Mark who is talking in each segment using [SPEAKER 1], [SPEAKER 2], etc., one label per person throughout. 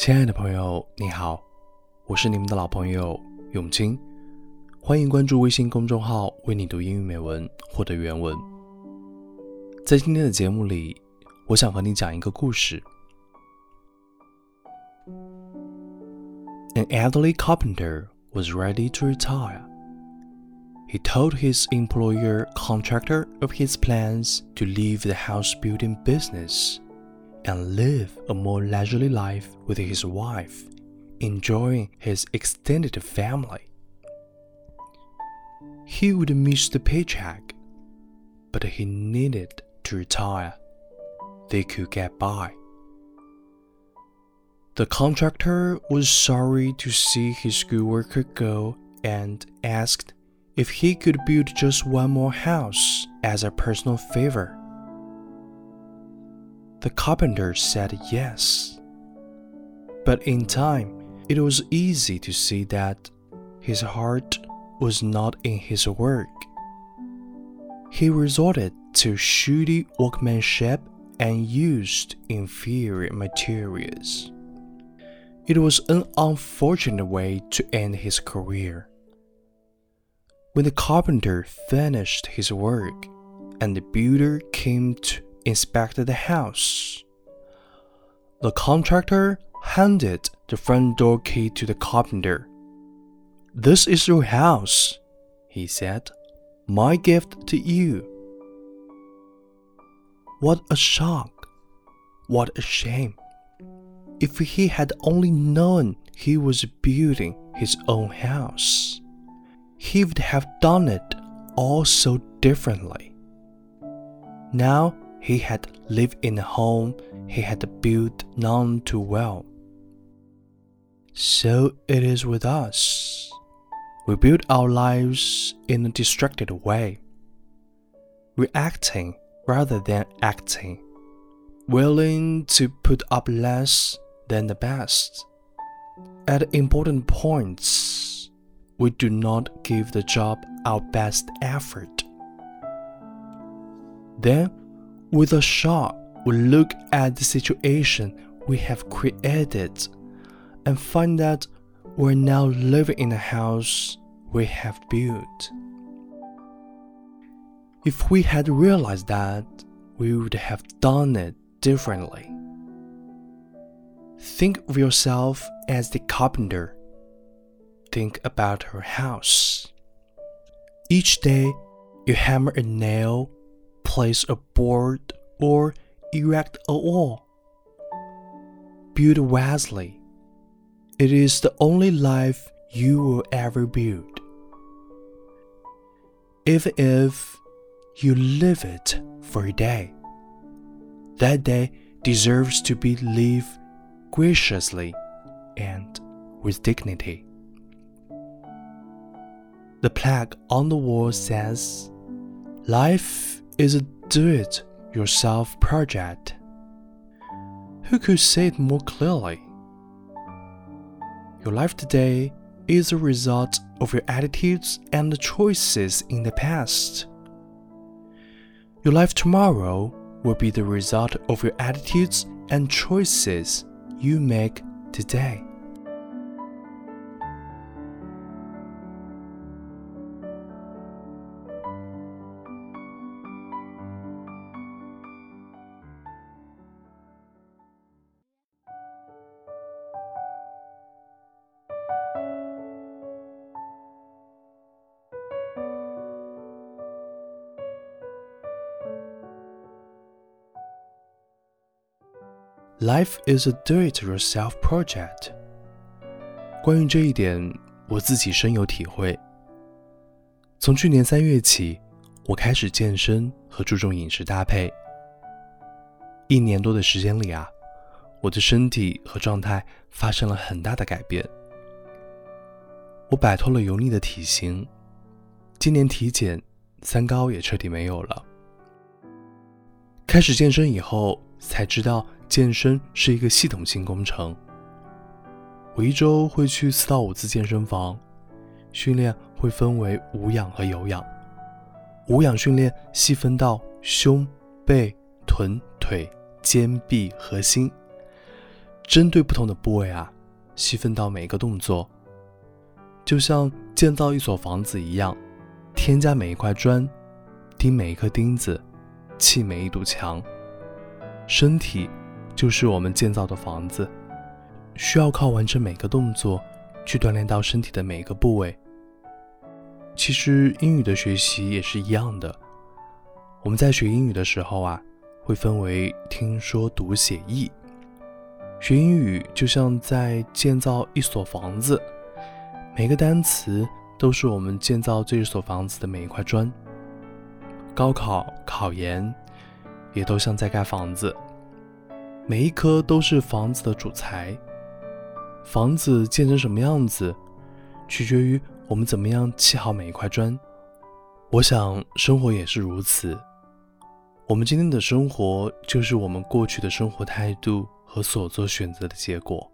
[SPEAKER 1] 亲爱的朋友，你好，我是你们的老朋友永清，欢迎关注微信公众号“为你读英语美文”，获得原文。在今天的节目里，我想和你讲一个故事。An elderly carpenter was ready to retire. He told his employer contractor of his plans to leave the house building business and live a more leisurely life with his wife, enjoying his extended family. He would miss the paycheck, but he needed to retire. They could get by. The contractor was sorry to see his good worker go and asked if he could build just one more house as a personal favor. The carpenter said yes. But in time, it was easy to see that his heart was not in his work. He resorted to shoddy workmanship and used inferior materials. It was an unfortunate way to end his career. When the carpenter finished his work and the builder came to inspected the house. The contractor handed the front door key to the carpenter. This is your house, he said. My gift to you. What a shock! What a shame! If he had only known he was building his own house, he would have done it all so differently. Now he had lived in a home he had built none too well. So it is with us. We build our lives in a distracted way, reacting rather than acting, willing to put up less than the best. At important points, we do not give the job our best effort. Then with a shock, we look at the situation we have created and find that we're now living in a house we have built. If we had realized that, we would have done it differently. Think of yourself as the carpenter. Think about her house. Each day, you hammer a nail place a board, or erect a wall. Build wisely. It is the only life you will ever build. Even if you live it for a day, that day deserves to be lived graciously and with dignity. The plaque on the wall says, Life is a do it yourself project. Who could say it more clearly? Your life today is a result of your attitudes and choices in the past. Your life tomorrow will be the result of your attitudes and choices you make today. Life is a do-it-yourself project。关于这一点，我自己深有体会。从去年三月起，我开始健身和注重饮食搭配。一年多的时间里啊，我的身体和状态发生了很大的改变。我摆脱了油腻的体型，今年体检三高也彻底没有了。开始健身以后，才知道。健身是一个系统性工程。我一周会去四到五次健身房，训练会分为无氧和有氧。无氧训练细分到胸、背、臀、腿、肩、臂、核心，针对不同的部位啊，细分到每一个动作，就像建造一所房子一样，添加每一块砖，钉每一颗钉子，砌每一堵墙。身体就是我们建造的房子，需要靠完成每个动作，去锻炼到身体的每一个部位。其实英语的学习也是一样的。我们在学英语的时候啊，会分为听说读写译。学英语就像在建造一所房子，每个单词都是我们建造这一所房子的每一块砖。高考考研也都像在盖房子，每一颗都是房子的主材。房子建成什么样子，取决于我们怎么样砌好每一块砖。我想生活也是如此。我们今天的生活，就是我们过去的生活态度和所做选择的结果。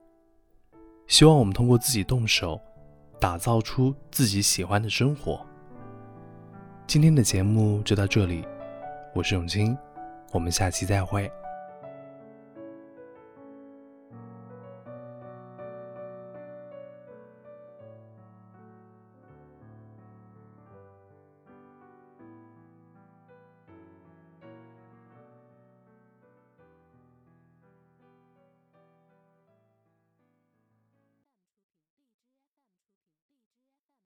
[SPEAKER 1] 希望我们通过自己动手，打造出自己喜欢的生活。今天的节目就到这里，我是永清，我们下期再会。